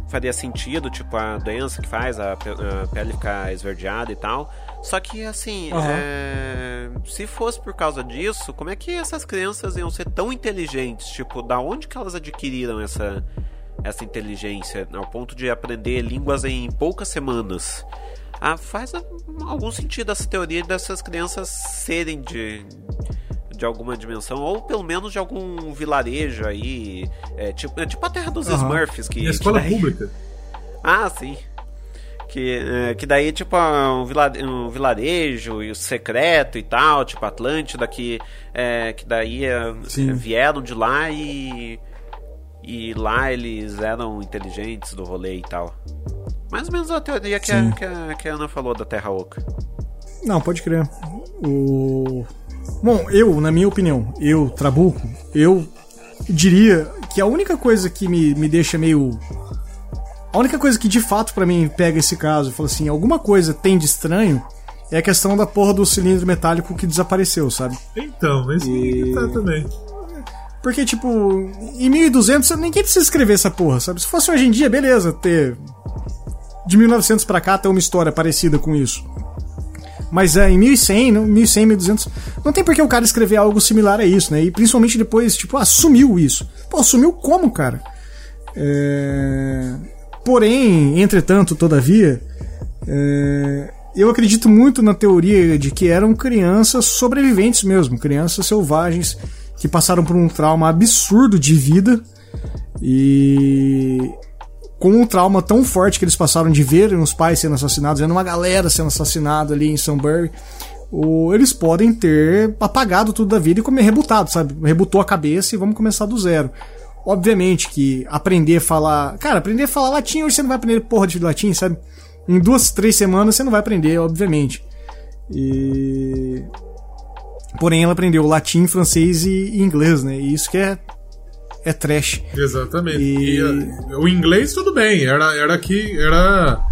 faria sentido, tipo, a doença que faz a, a pele ficar esverdeada e tal. Só que, assim, Aham. é, se fosse por causa disso, como é que essas crianças iam ser tão inteligentes? Tipo, da onde que elas adquiriram essa, essa inteligência ao ponto de aprender línguas em poucas semanas. Ah, faz algum sentido essa teoria dessas crianças serem de, de alguma dimensão, ou pelo menos de algum vilarejo aí. É, tipo, é tipo a terra dos uhum. Smurfs. Que, e a escola daí... pública. Ah, sim. Que, é, que daí, tipo, um, um vilarejo e o secreto e tal, tipo Atlântida, que, é, que daí é, vieram de lá e. E lá eles eram inteligentes do rolê e tal. Mais ou menos a teoria que, a, que, a, que a Ana falou da Terra Oca. Não, pode crer. O. Bom, eu, na minha opinião, eu, Trabuco, eu diria que a única coisa que me, me deixa meio a única coisa que de fato para mim pega esse caso, fala assim, alguma coisa tem de estranho, é a questão da porra do cilindro metálico que desapareceu, sabe? Então, esse e... tá também. Porque, tipo, em 1200 ninguém precisa escrever essa porra, sabe? Se fosse hoje em dia, beleza, ter. De 1900 pra cá tem uma história parecida com isso. Mas é, em 1100, 1100, 1200, não tem por que o cara escrever algo similar a isso, né? E principalmente depois, tipo, assumiu isso. Pô, assumiu como, cara? É... Porém, entretanto, todavia, é, eu acredito muito na teoria de que eram crianças sobreviventes mesmo, crianças selvagens que passaram por um trauma absurdo de vida e com um trauma tão forte que eles passaram de ver os pais sendo assassinados, vendo uma galera sendo assassinada ali em Sunbury, ou eles podem ter apagado tudo da vida e comer rebutado, sabe? Rebutou a cabeça e vamos começar do zero. Obviamente que aprender a falar. Cara, aprender a falar latim hoje você não vai aprender porra de latim, sabe? Em duas, três semanas você não vai aprender, obviamente. E. Porém, ela aprendeu latim, francês e inglês, né? E isso que é. É trash. Exatamente. E... e uh, o inglês, tudo bem. Era, era que. Era.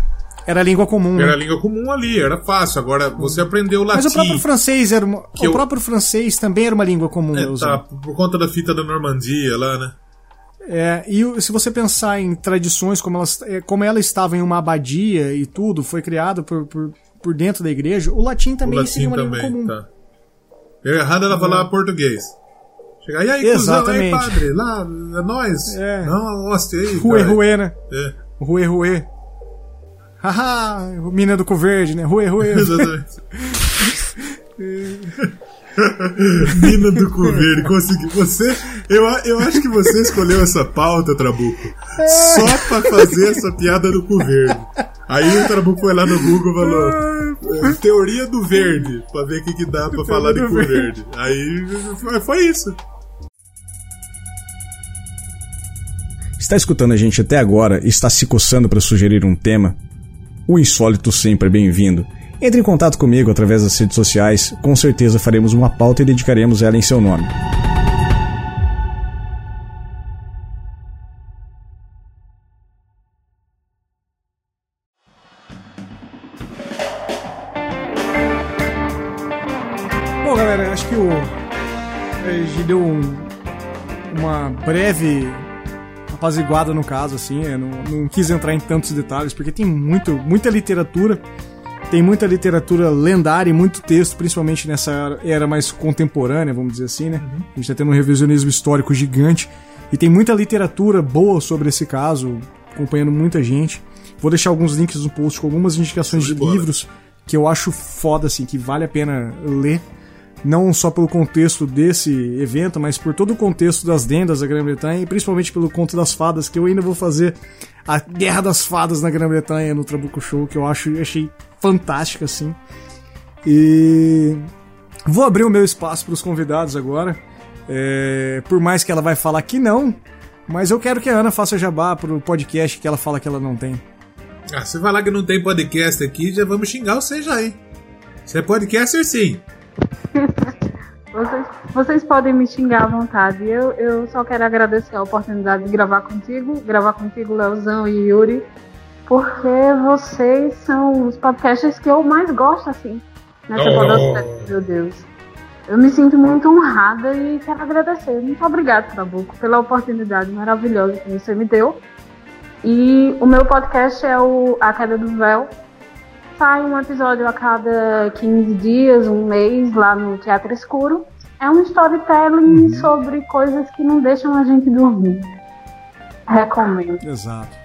Era língua comum. Era né? língua comum ali, era fácil. Agora, você aprendeu latim. Mas o próprio francês era uma, o eu... próprio francês também era uma língua comum. É, tá, por conta da fita da Normandia lá, né? É, e se você pensar em tradições como, elas, é, como ela estava em uma abadia e tudo, foi criado por, por, por dentro da igreja, o latim também o latim seria uma também, língua comum. Tá. É errado ela falar português. Chegar, e aí, Exatamente. Cuzão, aí, padre, lá, é nós. É. Não, hóstia aí. Rue, rue, né? É. Rue, rue. Haha, mina do cu verde, né? Rue, rue. Exatamente. Mina do cu verde, consegui. Você, eu, eu acho que você escolheu essa pauta, Trabuco, só pra fazer essa piada do cu verde. Aí o Trabuco foi lá no Google e falou: é, Teoria do verde, pra ver o que, que dá pra falar de cu verde. Aí foi isso. Está escutando a gente até agora e está se coçando para sugerir um tema? O insólito sempre é bem-vindo. Entre em contato comigo através das redes sociais, com certeza faremos uma pauta e dedicaremos ela em seu nome. Bom, galera, acho que o. A gente deu um, uma breve apaziguada no caso, assim. não, não quis entrar em tantos detalhes, porque tem muito, muita literatura tem muita literatura lendária e muito texto, principalmente nessa era mais contemporânea, vamos dizer assim, né? Uhum. A gente tá tendo um revisionismo histórico gigante. E tem muita literatura boa sobre esse caso, acompanhando muita gente. Vou deixar alguns links no post com algumas indicações de, de livros que eu acho foda, assim, que vale a pena ler. Não só pelo contexto desse evento, mas por todo o contexto das lendas da Grã-Bretanha e principalmente pelo conto das fadas, que eu ainda vou fazer a Guerra das Fadas na Grã-Bretanha no Trabuco Show, que eu acho achei fantástica, assim. E vou abrir o meu espaço para os convidados agora. É, por mais que ela vai falar que não, mas eu quero que a Ana faça jabá pro podcast que ela fala que ela não tem. Ah, você falar que não tem podcast aqui, já vamos xingar você já, hein? Você é podcaster sim. Vocês, vocês podem me xingar à vontade. Eu, eu só quero agradecer a oportunidade de gravar contigo, gravar contigo, Leozão e Yuri porque vocês são os podcasts que eu mais gosto, assim, nessa oh. podosfera, meu Deus. Eu me sinto muito honrada e quero agradecer. Muito obrigada, Trabuco, pela oportunidade maravilhosa que você me deu. E o meu podcast é o A Queda do Véu. Sai um episódio a cada 15 dias, um mês, lá no Teatro Escuro. É um storytelling uhum. sobre coisas que não deixam a gente dormir. Recomendo. Exato.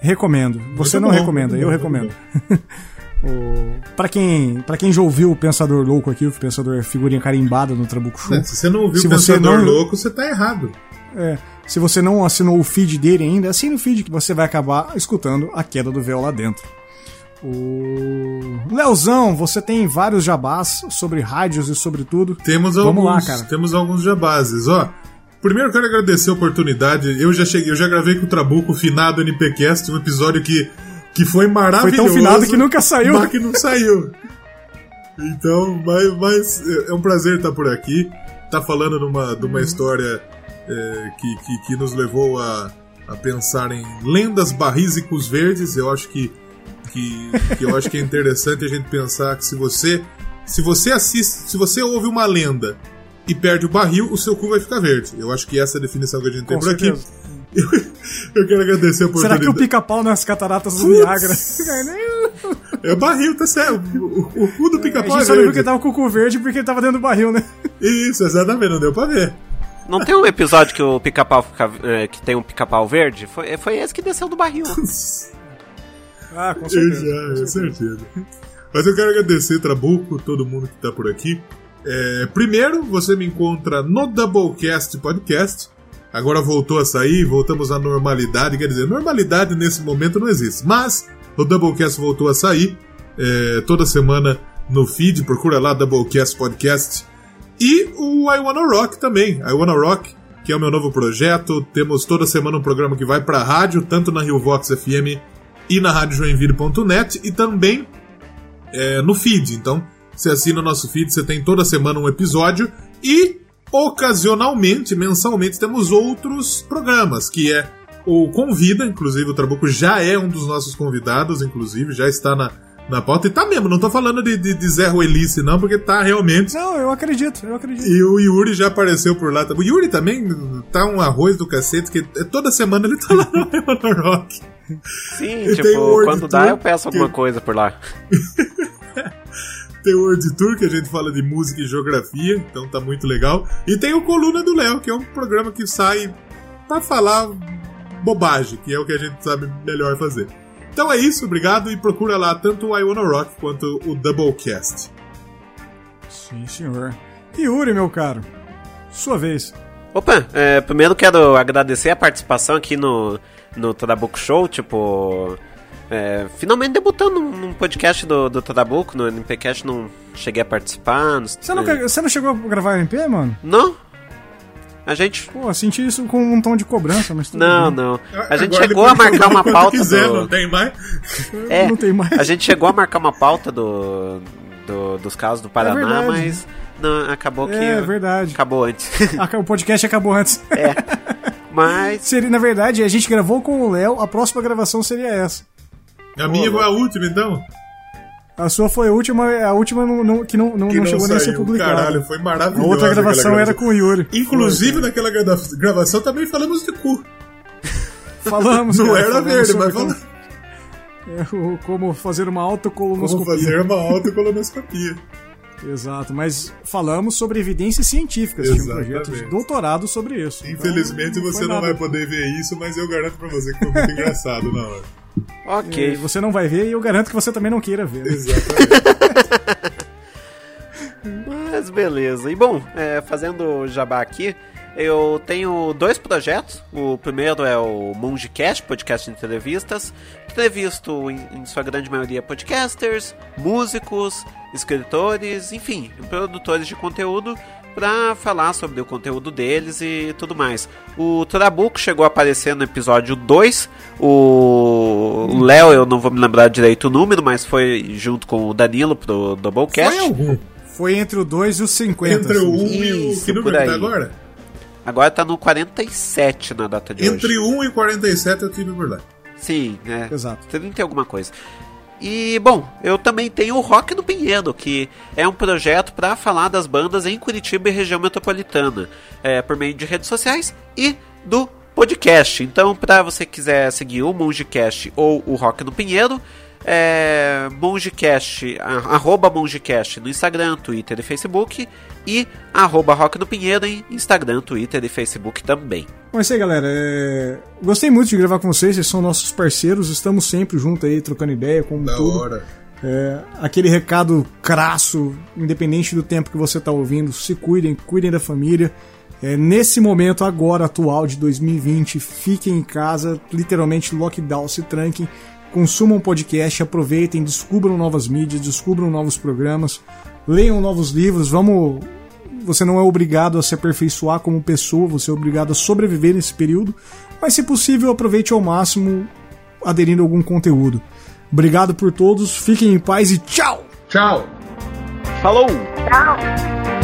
Recomendo. Você Muito não bom, recomenda, eu bom, recomendo. o... Para quem, pra quem já ouviu o Pensador Louco aqui, o Pensador é figurinha carimbada no Trabuco Show. Né, Se você não ouviu Se o você Pensador não- Louco, você tá errado. É, se você não assinou o feed dele ainda, assine o feed que você vai acabar escutando a queda do véu lá dentro. O Leozão, você tem vários jabás sobre rádios e sobre tudo. Temos Vamos alguns, lá, cara. temos alguns jabazes, ó. Primeiro quero agradecer a oportunidade. Eu já cheguei, eu já gravei com o Trabuco, finado NPcast, um episódio que, que foi Foi maravilhoso. tão finado que nunca saiu. Mas que não saiu. Então, mas, mas é um prazer estar por aqui. Tá falando de uma, de uma história é, que, que, que nos levou a, a pensar em lendas barrísicos verdes. Eu acho que, que, que eu acho que é interessante a gente pensar que se você se você assiste, se você ouve uma lenda e perde o barril, o seu cu vai ficar verde. Eu acho que essa é a definição que a gente tem Com por aqui. certeza. Eu, eu quero agradecer a Será oportunidade. que o pica-pau nas cataratas do Putz. Niágara? É barril, tá certo. O, o cu do pica-pau é gente só não viu que verde. ele tava com o cu verde porque ele tava dentro do barril, né? Isso, exatamente, não deu pra ver. Não tem um episódio que o pica-pau fica, é, que tem um pica-pau verde? Foi, foi esse que desceu do barril. Ah, com certeza. já, é certeza. Mas eu quero agradecer, Trabuco, todo mundo que tá por aqui. É, primeiro, você me encontra no Doublecast Podcast. Agora voltou a sair, voltamos à normalidade. Quer dizer, normalidade nesse momento não existe. Mas o Doublecast voltou a sair. é, toda semana no feed, procura lá Doublecast Podcast. E o I Wanna Rock também. I Wanna Rock, que é o meu novo projeto. Temos toda semana um programa que vai pra rádio, tanto na Rio Vox FM e na radiojoinville.net e também é, no feed. Então, você assina o nosso feed, você tem toda semana um episódio e ocasionalmente, mensalmente, temos outros programas, que é o Convida, inclusive o Trabuco já é um dos nossos convidados, inclusive, já está na, na pauta. E tá mesmo, não tô falando de, de, de Zé Ruelice, não, porque tá realmente. Não, eu acredito, eu acredito. E o Yuri já apareceu por lá. O Yuri também tá um arroz do cacete, que toda semana ele tá lá no Rock. Sim, E tipo, quando dá eu peço alguma que- coisa por lá. Tem o World Tour, que a gente fala de música e geografia, então tá muito legal. E tem o Coluna do Léo, que é um programa que sai pra falar bobagem, que é o que a gente sabe melhor fazer. Então é isso, obrigado, e procura lá tanto o I Wanna Rock quanto o Doublecast. Sim, senhor. Yuri, meu caro, sua vez. Opa, é, primeiro quero agradecer a participação aqui no, no Trabuco Show, tipo. é, finalmente debutando num podcast do, do Trabuco, no NPcast não cheguei a participar. Não, Você não, é, você não chegou a gravar MP, mano? não? A gente. Pô, senti isso com um tom de cobrança, mas tudo Não, bem. não. A gente Agora chegou a marcar uma pauta quiser, do. não tem mais. É, Não tem mais. A gente chegou a marcar uma pauta do, do- dos casos do Paraná, verdade. mas não, acabou que. É verdade. Acabou antes. O podcast acabou antes. mas. Seria, na verdade, a gente gravou com o Léo, a próxima gravação seria essa. A minha foi a última, então. A sua foi a última, a última não- não- que não, não, Que não chegou nem a ser saiu. publicada. Caralho, foi a maravilhoso. outra gravação era com o Yuri. Inclusive, naquela grava- gravação também falamos de cu. Falamos, Não cara, era verde, mas como, falamos. é, o- como fazer uma Como autocolonoscopia. fazer uma autocolonoscopia. Exato, mas falamos sobre evidências científicas. Tinha um projeto de doutorado sobre isso. Infelizmente Então, você foi não nada. vai poder ver isso, mas eu garanto pra você que foi muito engraçado na hora. E Ok. Você não vai ver e eu garanto que você também não queira ver. né? Exatamente. Mas beleza. E bom, é, fazendo jabá aqui, eu tenho dois projetos. O primeiro é o Mongecast, podcast de entrevistas. Entrevisto, em, em sua grande maioria, podcasters, músicos, escritores, enfim, produtores de conteúdo para falar sobre o conteúdo deles e tudo mais. O Trabuco chegou a aparecer no episódio 2. O Léo, eu não vou me lembrar direito o número, mas foi junto com o Danilo pro Doublecast. Foi algum. Foi entre o 2 e os 50. Entre o 1 assim. e o. Que número tá agora? Agora tá no 47 na data de Entre hoje. 1 e 47 eu tive por lá. Sim, é. Exato. 30 e alguma coisa. E, bom, eu também tenho o Rock no Pinheiro, que é um projeto para falar das bandas em Curitiba e região metropolitana, é, por meio de redes sociais e do podcast. Então, para você quiser seguir o Mongecast ou o Rock no Pinheiro, é, Mongecast, arroba Mongecast no Instagram, Twitter e Facebook e arroba Rock no Pinheiro em Instagram, Twitter e Facebook também. Bom, é isso aí, galera. É... Gostei muito de gravar com vocês, vocês são nossos parceiros, estamos sempre juntos aí, trocando ideia, como Da tudo. hora. É, aquele recado crasso, independente do tempo que você está ouvindo, se cuidem, cuidem da família. É, nesse momento agora atual de 2020, fiquem em casa, literalmente lockdown, se tranquem, consumam podcast, aproveitem, descubram novas mídias, descubram novos programas, leiam novos livros, vamos. Você não é obrigado a se aperfeiçoar como pessoa, você é obrigado a sobreviver nesse período, mas se possível, aproveite ao máximo aderindo a algum conteúdo. Obrigado por todos, fiquem em paz e tchau! Tchau! Falou! Tchau!